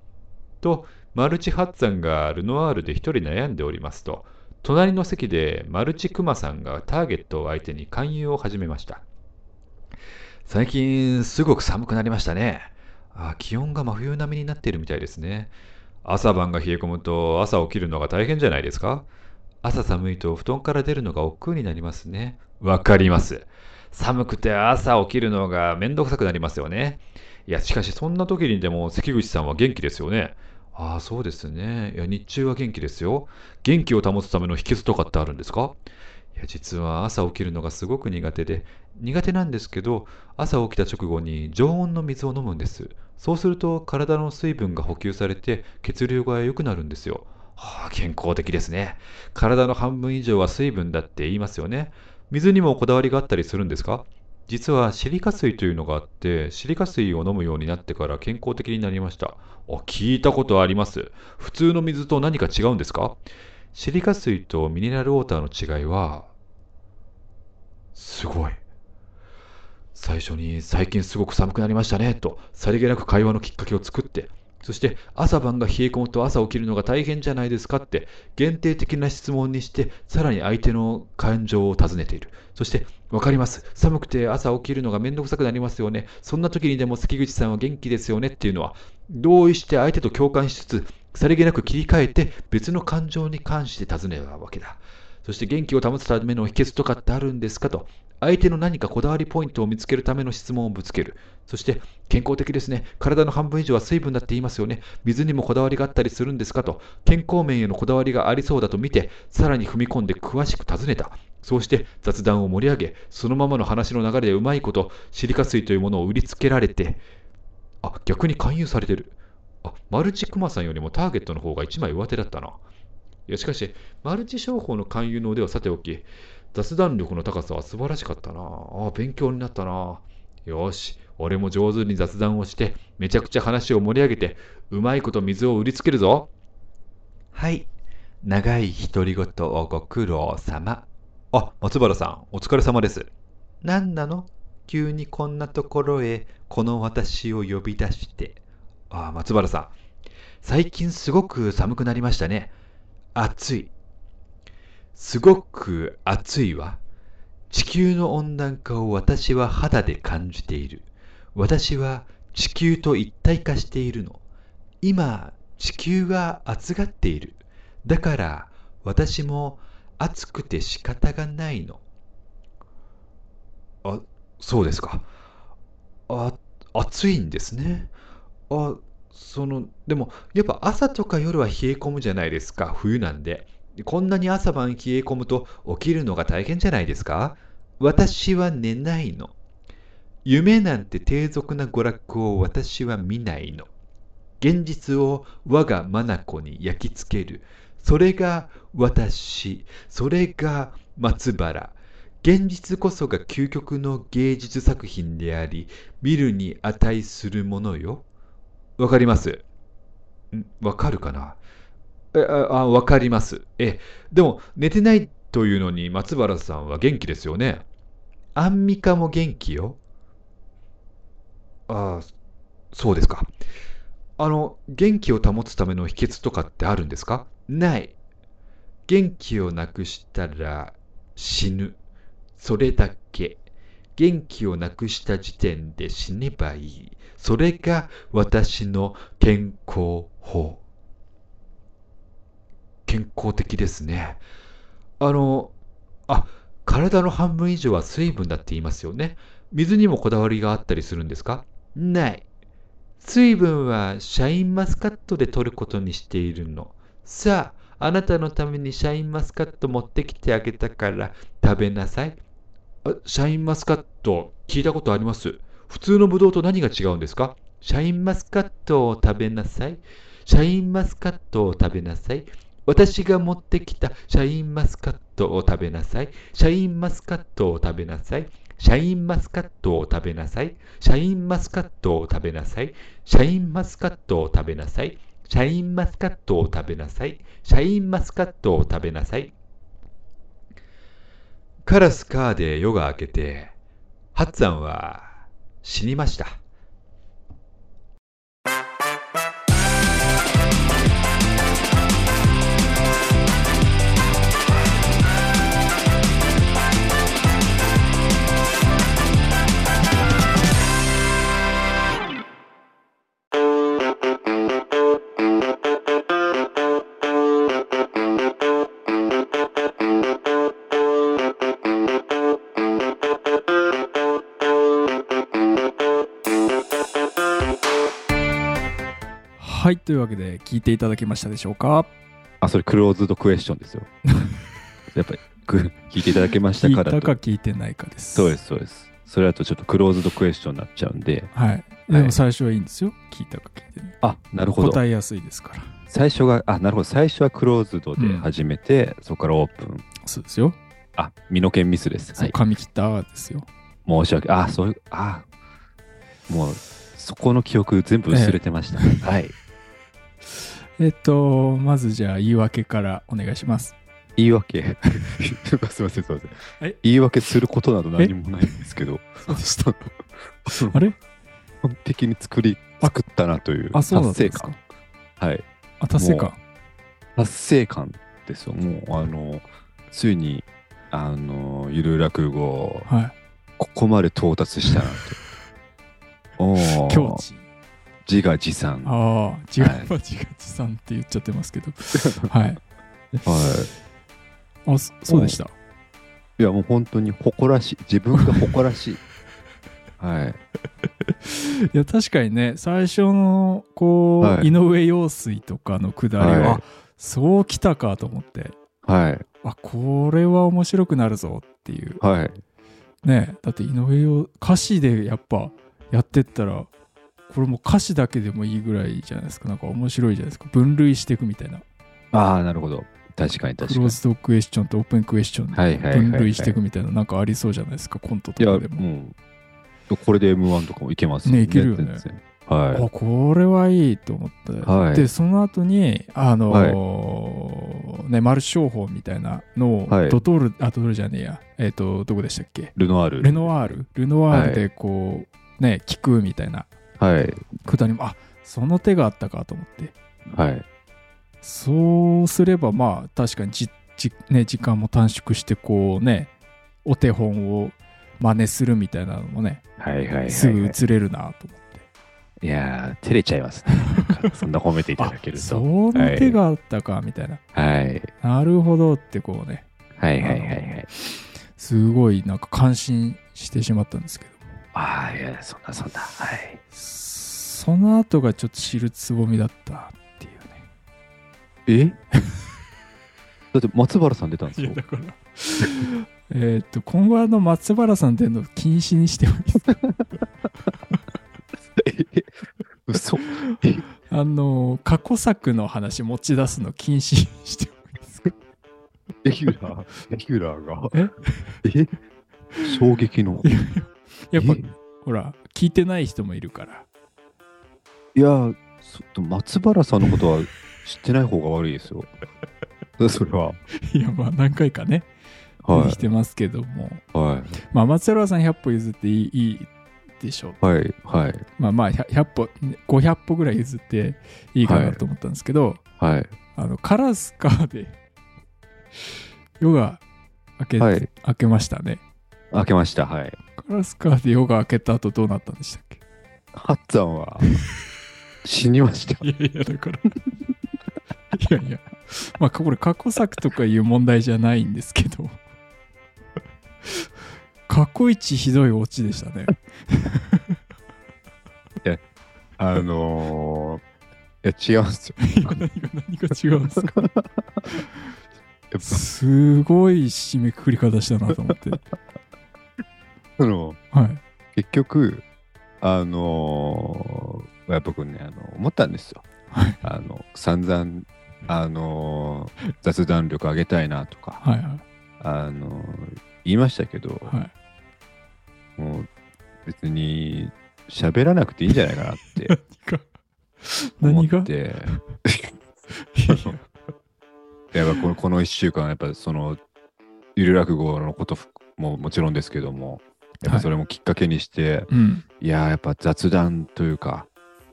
Speaker 1: と、マルチハッツァンがルノワールで一人悩んでおりますと、隣の席でマルチクマさんがターゲットを相手に勧誘を始めました。最近、すごく寒くなりましたね。あ気温が真冬並みになっているみたいですね。朝晩が冷え込むと朝起きるのが大変じゃないですか朝寒いと布団から出るのが億劫になりますね。わかります。寒くて朝起きるのがめんどくさくなりますよね。いや、しかしそんな時にでも関口さんは元気ですよね。ああ、そうですね。いや、日中は元気ですよ。元気を保つための秘訣とかってあるんですか？いや、実は朝起きるのがすごく苦手で、苦手なんですけど、朝起きた直後に常温の水を飲むんです。そうすると体の水分が補給されて血流が良くなるんですよ。はあ、健康的ですね。体の半分以上は水分だって言いますよね。水にもこだわりがあったりするんですか？実はシリカ水というのがあって、シリカ水を飲むようになってから健康的になりました。あ、聞いたことあります。普通の水と何か違うんですか？シリカ水とミネラルウォーターの違いは、すごい。最初に最近すごく寒くなりましたねとさりげなく会話のきっかけを作ってそして朝晩が冷え込むと朝起きるのが大変じゃないですかって限定的な質問にしてさらに相手の感情を尋ねている。そしてわかります。寒くて朝起きるのがめんどくさくなりますよね。そんな時にでも関口さんは元気ですよねっていうのは同意して相手と共感しつつさりげなく切り替えて別の感情に関して尋ねるわけだ。そして元気を保つための秘訣とかってあるんですかと。相手の何かこだわりポイントを見つけるための質問をぶつける。そして、健康的ですね。体の半分以上は水分だって言いますよね。水にもこだわりがあったりするんですかと、健康面へのこだわりがありそうだと見て、さらに踏み込んで詳しく尋ねた。そうして雑談を盛り上げ、そのままの話の流れでうまいこと、シリカ水というものを売りつけられて、あ、逆に勧誘されてる。あ、マルチクマさんよりもターゲットの方が一枚上手だったな。いや、しかし、マルチ商法の勧誘の腕はさておき、雑談力の高さは素晴らしかったな。ああ、勉強になったな。よし、俺も上手に雑談をして、めちゃくちゃ話を盛り上げて、うまいこと水を売りつけるぞ。はい。長い独り言をご苦労様。あ、松原さん、お疲れ様です。何なの？急にこんなところへ、この私を呼び出して。あ、松原さん。最近すごく寒くなりましたね。暑い。すごく暑いわ。地球の温暖化を私は肌で感じている。私は地球と一体化しているの。今、地球が暑がっている。だから私も暑くて仕方がないの。あ、そうですか。あ、暑いんですね。あ、その、でも、やっぱ朝とか夜は冷え込むじゃないですか。冬なんで。こんなに朝晩冷え込むと起きるのが大変じゃないですか？私は寝ないの。夢なんて低俗な娯楽を私は見ないの。現実を我が眼に焼き付ける。それが私。それが松原。現実こそが究極の芸術作品であり、見るに値するものよ。わかります？わかるかな？あ、わかります。え、でも寝てないというのに松原さんは元気ですよね。アンミカも元気よ。ああ、そうですか。あの、元気を保つための秘訣とかってあるんですか？ない。元気をなくしたら死ぬ。それだけ。元気をなくした時点で死ねばいい。それが私の健康法。健康的ですね。あの、あ、体の半分以上は水分だって言いますよね。水にもこだわりがあったりするんですか？ない。水分はシャインマスカットで取ることにしているの。さあ、あなたのためにシャインマスカット持ってきてあげたから食べなさい。あシャインマスカット聞いたことあります？普通のブドウと何が違うんですか？シャインマスカットを食べなさい。シャインマスカットを食べなさい。私が持ってきたシャインマスカットを食べなさい。シャインマスカットを食べなさい。シャインマスカットを食べなさい。シャインマスカットを食べなさい。シャインマスカットを食べなさい。シャインマスカットを食べなさい。シャインマスカットを食べなさい。カラスカーで夜が明けて、ハッツァンは死にました。
Speaker 3: はいというわけで聞いていただけましたでしょうか？
Speaker 5: あ、それクローズドクエスチョンですよ。やっぱりく聞いていただけました
Speaker 3: 聞い
Speaker 5: からと。
Speaker 3: たか聞いてないかです
Speaker 5: そうです、そうです。それだとちょっとクローズドクエスチョンになっちゃうんで。
Speaker 3: はいでも最初はいいんですよ聞いたか聞いてない
Speaker 5: あ、なるほど。
Speaker 3: 答えやすいですから
Speaker 5: 最初が、あ、なるほど。最初はクローズドで
Speaker 3: うん
Speaker 5: 始めて、そこからオープン。
Speaker 3: そうですよ、
Speaker 5: あ、身の剣ミスです。はい。
Speaker 3: 髪切ったですよ
Speaker 5: 申し訳、あ、そういう、あ、もう、そこの記憶全部薄れてました。はい。
Speaker 3: えっとまずじゃあ言い訳からお願いします
Speaker 1: 言い訳？すいません、すいません
Speaker 3: え？
Speaker 1: 言い訳することなど何もないんですけど、
Speaker 3: そうでした。
Speaker 1: その
Speaker 3: あれ？
Speaker 1: 完璧に作り、作ったなという
Speaker 3: あ、そうだったん
Speaker 1: 達成
Speaker 3: ですか？
Speaker 1: 感。。はい。
Speaker 3: あ、達成感？
Speaker 1: 達成感ですよ。もう、あの、ついに、あの、ゆる落語、
Speaker 3: はい。
Speaker 1: ここまで到達したなと。おー
Speaker 3: 境地。
Speaker 1: 自画自賛。は
Speaker 3: ああ、自画自賛って言っちゃってますけど。はい。
Speaker 1: い。
Speaker 3: あ、そそうでした。
Speaker 1: いや、もう本当に誇らしい。自分が誇らしい。はい。
Speaker 3: いや、確かにね、最初の、こう、
Speaker 1: はい
Speaker 3: 井上陽水とかのくだりは、
Speaker 1: はい
Speaker 3: そうきたかと思って、
Speaker 1: はい。
Speaker 3: あ、これは面白くなるぞっていう。
Speaker 1: はい。
Speaker 3: ねだって井上陽、歌詞でやっぱやってったら、これもう歌詞だけでもいいぐらいじゃないですか。なんか面白いじゃないですか。分類していくみたいな。
Speaker 1: ああ、なるほど。確かに確かに
Speaker 3: クロー。ズドクエスチョンとオープンクエスチョン
Speaker 1: はいはいはいはい
Speaker 3: 分類していくみたいな、なんかありそうじゃないですか、コントとかでも。
Speaker 1: もう、これで M1 とかもいけます
Speaker 3: ねいけるよね
Speaker 1: は
Speaker 3: あこれはいいと思って、
Speaker 1: はい
Speaker 3: でその後にあのーねマルチ商法みたいなのを、
Speaker 1: はい
Speaker 3: ドトールあドトールじゃねえやえっ、とどこでしたっけ？
Speaker 1: い。ルノアール。
Speaker 3: レノワールルノワールでこう、ね聞くみたいな
Speaker 1: はい。
Speaker 3: くだりもあその手があったかと思って
Speaker 1: はい。
Speaker 3: そうすればまあ確かにじじ、ね、時間も短縮してこうねお手本を真似するみたいなのもね
Speaker 1: はいはいはいはい。
Speaker 3: すぐ映れるなと思って。
Speaker 1: いやー、照れちゃいますね。そんな褒めていただけると。
Speaker 3: その手があったかみたいな、
Speaker 1: はい。
Speaker 3: なるほどってこうね
Speaker 1: はいはいはいはい。
Speaker 3: すごいなんか感心してしまったんですけど
Speaker 1: ああ、いや、そんなそんな。はい。
Speaker 3: その後がちょっと知るつぼみだったっていうね
Speaker 1: え？だって松原さん出たんですよ。
Speaker 3: だから えーっと今後あの松原さん出るの禁止にしてもいいです か
Speaker 1: え？嘘
Speaker 3: あの過去作の話持ち出すの禁止にしてもいいですか
Speaker 1: レギュラー、レギュラーが。
Speaker 3: え？
Speaker 1: え？衝撃の。
Speaker 3: やっぱ
Speaker 1: え？
Speaker 3: ほら聞いてない人もいるから
Speaker 1: いや、松原さんのことは知ってない方が悪いですよ。それは。
Speaker 3: いやまあ何回かね
Speaker 1: は
Speaker 3: 出てきてますけども、
Speaker 1: い。は
Speaker 3: まあ松原さん100歩譲っていいいいでしょう
Speaker 1: い。はい。はい。
Speaker 3: まあまあ 100, 100歩500歩ぐらい譲っていいかなと思ったんですけど、
Speaker 1: はい。
Speaker 3: あのカラスカーで夜が明け,、
Speaker 1: はい
Speaker 3: 明けましたね
Speaker 1: 開けました。はい。
Speaker 3: カラスカーで夜が明けた後どうなったんでしたっけ？
Speaker 1: ハッツァンは死にました。
Speaker 3: いやいやだから。いやいや。まあこれ過去作とかいう問題じゃないんですけど。過去一ひどいオチでしたね。
Speaker 1: あのー、いや、違うんですよ。
Speaker 3: いや何が何が違うんですか？すごい締めくくり方したなと思って
Speaker 1: その、
Speaker 3: はい。
Speaker 1: 結局、あのー、やっぱ僕ね、あの、思ったんですよ。
Speaker 3: はい。
Speaker 1: あの、散々、あのー雑談力上げたいなとか、
Speaker 3: はいはい。
Speaker 1: あのー言いましたけど、
Speaker 3: はい。
Speaker 1: もう別に喋らなくていいんじゃないかなって思
Speaker 3: 何が？
Speaker 1: って、
Speaker 3: や
Speaker 1: っぱこのこの1週間、やっぱその、ゆる落語のことももちろんですけども、やっぱそれもきっかけにして、
Speaker 3: うん。
Speaker 1: い、やーやっぱ雑談というか、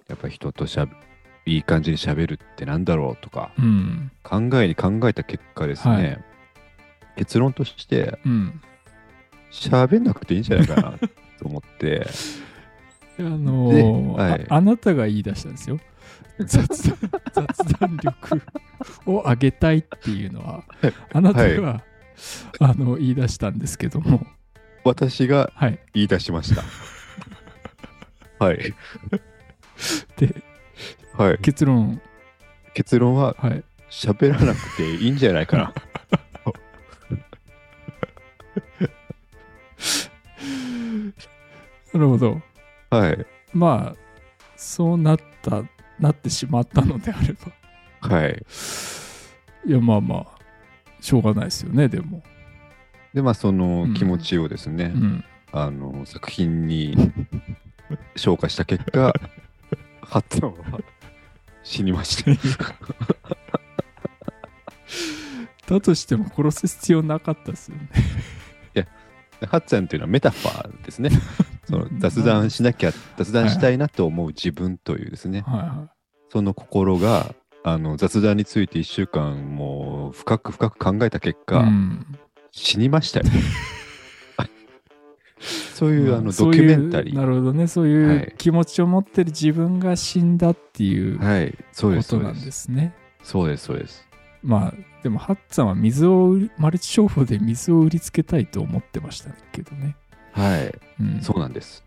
Speaker 1: やっぱ人としゃべいい感じに喋るってなんだろうとか、
Speaker 3: うん。
Speaker 1: 考えに考えた結果ですね、
Speaker 3: はい。
Speaker 1: 結論として、
Speaker 3: うん。
Speaker 1: 喋んなくていいんじゃないかな と思って、
Speaker 3: あのー
Speaker 1: ではい。
Speaker 3: ああなたが言い出したんですよ。雑談 雑談力を上げたいっていうのはあなたが、あの言い出したんですけども
Speaker 1: 私が
Speaker 3: はい
Speaker 1: 言い出しました。はい。
Speaker 3: で
Speaker 1: はい。
Speaker 3: 結論
Speaker 1: 結論は、
Speaker 3: はい
Speaker 1: 喋らなくていいんじゃないかな。
Speaker 3: なるほど
Speaker 1: はい。
Speaker 3: まあそうなったなってしまったのであれば
Speaker 1: はい。
Speaker 3: いやまあまあしょうがないですよねでも、
Speaker 1: で、まあ、その
Speaker 3: うん
Speaker 1: 気持ちをですね、
Speaker 3: うん、
Speaker 1: あの、作品に消化した結果、ハッツァンは死にました。
Speaker 3: だとしても殺す必要なかったですよね。
Speaker 1: ハッツァンというのはメタファーですね。その雑談しなきゃ、雑談したいなと思う自分というですね、
Speaker 3: はいは
Speaker 1: その心があの雑談について1週間もう深く深く考えた結
Speaker 3: い。
Speaker 1: 果、
Speaker 3: うん
Speaker 1: 死にましたよ。そういうあのドキュメンタリ
Speaker 3: いうな
Speaker 1: ー。
Speaker 3: るほどね。そう
Speaker 1: はいいう
Speaker 3: 気持ちを持ってる自分が死んだっていうこ
Speaker 1: はい、そうです。
Speaker 3: となん
Speaker 1: で。
Speaker 3: ですすね。
Speaker 1: そうです、そうです。
Speaker 3: まあ、でも、ハッツァンは水をマルチ商法で水を売りつけたいと思ってましたけどね。
Speaker 1: はい、
Speaker 3: うん、
Speaker 1: そうなんです。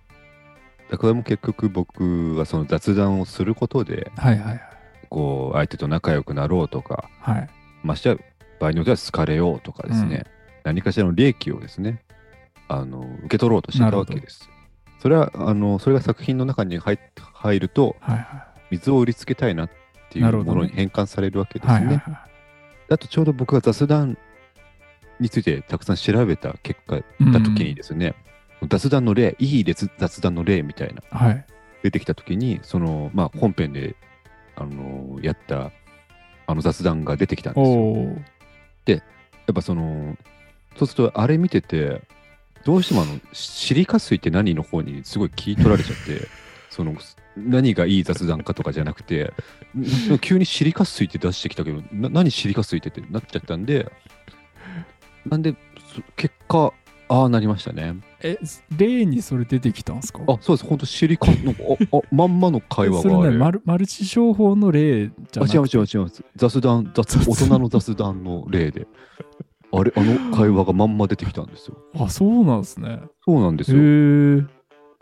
Speaker 1: だからも結局僕はその雑談をすることで、
Speaker 3: はいはいはい。
Speaker 1: こう、相手と仲良くなろうとか、
Speaker 3: はい。
Speaker 1: ましてや場合によっては好かれようとかですね、何かしらの利益をですね、あの受け取ろうとしてたわけです。それはあのそれが作品の中に入入ると、
Speaker 3: はいは
Speaker 1: 水を売りつけたいなっていうものに変換されるわけで
Speaker 3: い。はい
Speaker 1: すね。
Speaker 3: はいは
Speaker 1: あとちょうど僕が雑談についてたくさん調べた結果
Speaker 3: い。
Speaker 1: だ時にですね、雑談の例、いい雑雑談の例みたいな
Speaker 3: うんはい。
Speaker 1: 出てきた時に、そのまあ本編であのやったあの雑談が出てきたんですよ。
Speaker 3: おお。
Speaker 1: やっぱその、そうするとあれ見てて、どうしてもあの、シリカ水って何の方にすごい聞い取られちゃって、その、何がいい雑談かとかじゃなくて、ん 急にシリカ水って出してきたけど、な何シリカ水ってってなっちゃったんで、なんで、そ結果、ああなりましたね。
Speaker 3: え、例にそれ出てきたんですか？
Speaker 1: あ、そうです、本当シリカ、なんかああまんまの会話があ れ。
Speaker 3: ねマル、マルチ商法の例じゃなくて
Speaker 1: あ違う違う違う。雑談、雑大人の雑談の例で。あれ、あの会話がまんま出てきたんですよ。
Speaker 3: あ、そうなんですね。
Speaker 1: そうなんです
Speaker 3: へ
Speaker 1: よ。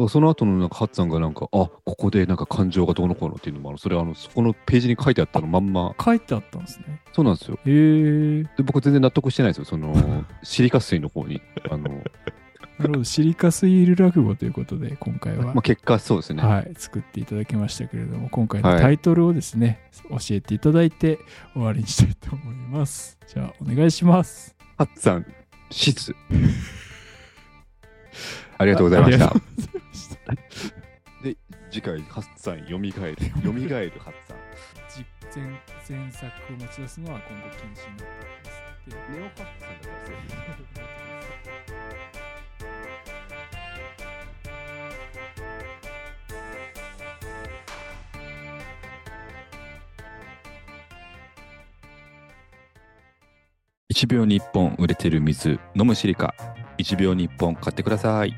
Speaker 3: え。
Speaker 1: その後のなんかハッツさんがなんか、あここでなんか感情がどうのこうのっていうのもある、それはあのそこのページに書いてあったのまんま、
Speaker 3: 書いてあったんですね。
Speaker 1: そうなんですよ。
Speaker 3: へえ。
Speaker 1: で僕全然納得してないですよ、そのシリカ水の方に。あの
Speaker 3: なるほど。シリカスイール落語ということで、今回は。
Speaker 1: まあ、結果そうですね。
Speaker 3: はい、作っていただきましたけれども、今回の
Speaker 1: はい
Speaker 3: タイトルをですね、教えていただいて終わりにしたいと思います。じゃあ、お願いします。
Speaker 1: ハッツさん、シス。ありがとうございました
Speaker 3: ありが。とうございました。
Speaker 1: で、次回、ハッツさん、よみがえる。よみがえるハッツさん。
Speaker 3: 実前前作を持ち出すのは今後禁止になっております。で
Speaker 1: ネオハッツさんだからそう
Speaker 6: 1秒に1本売れてる水飲むシリカ。1秒に1本買ってください。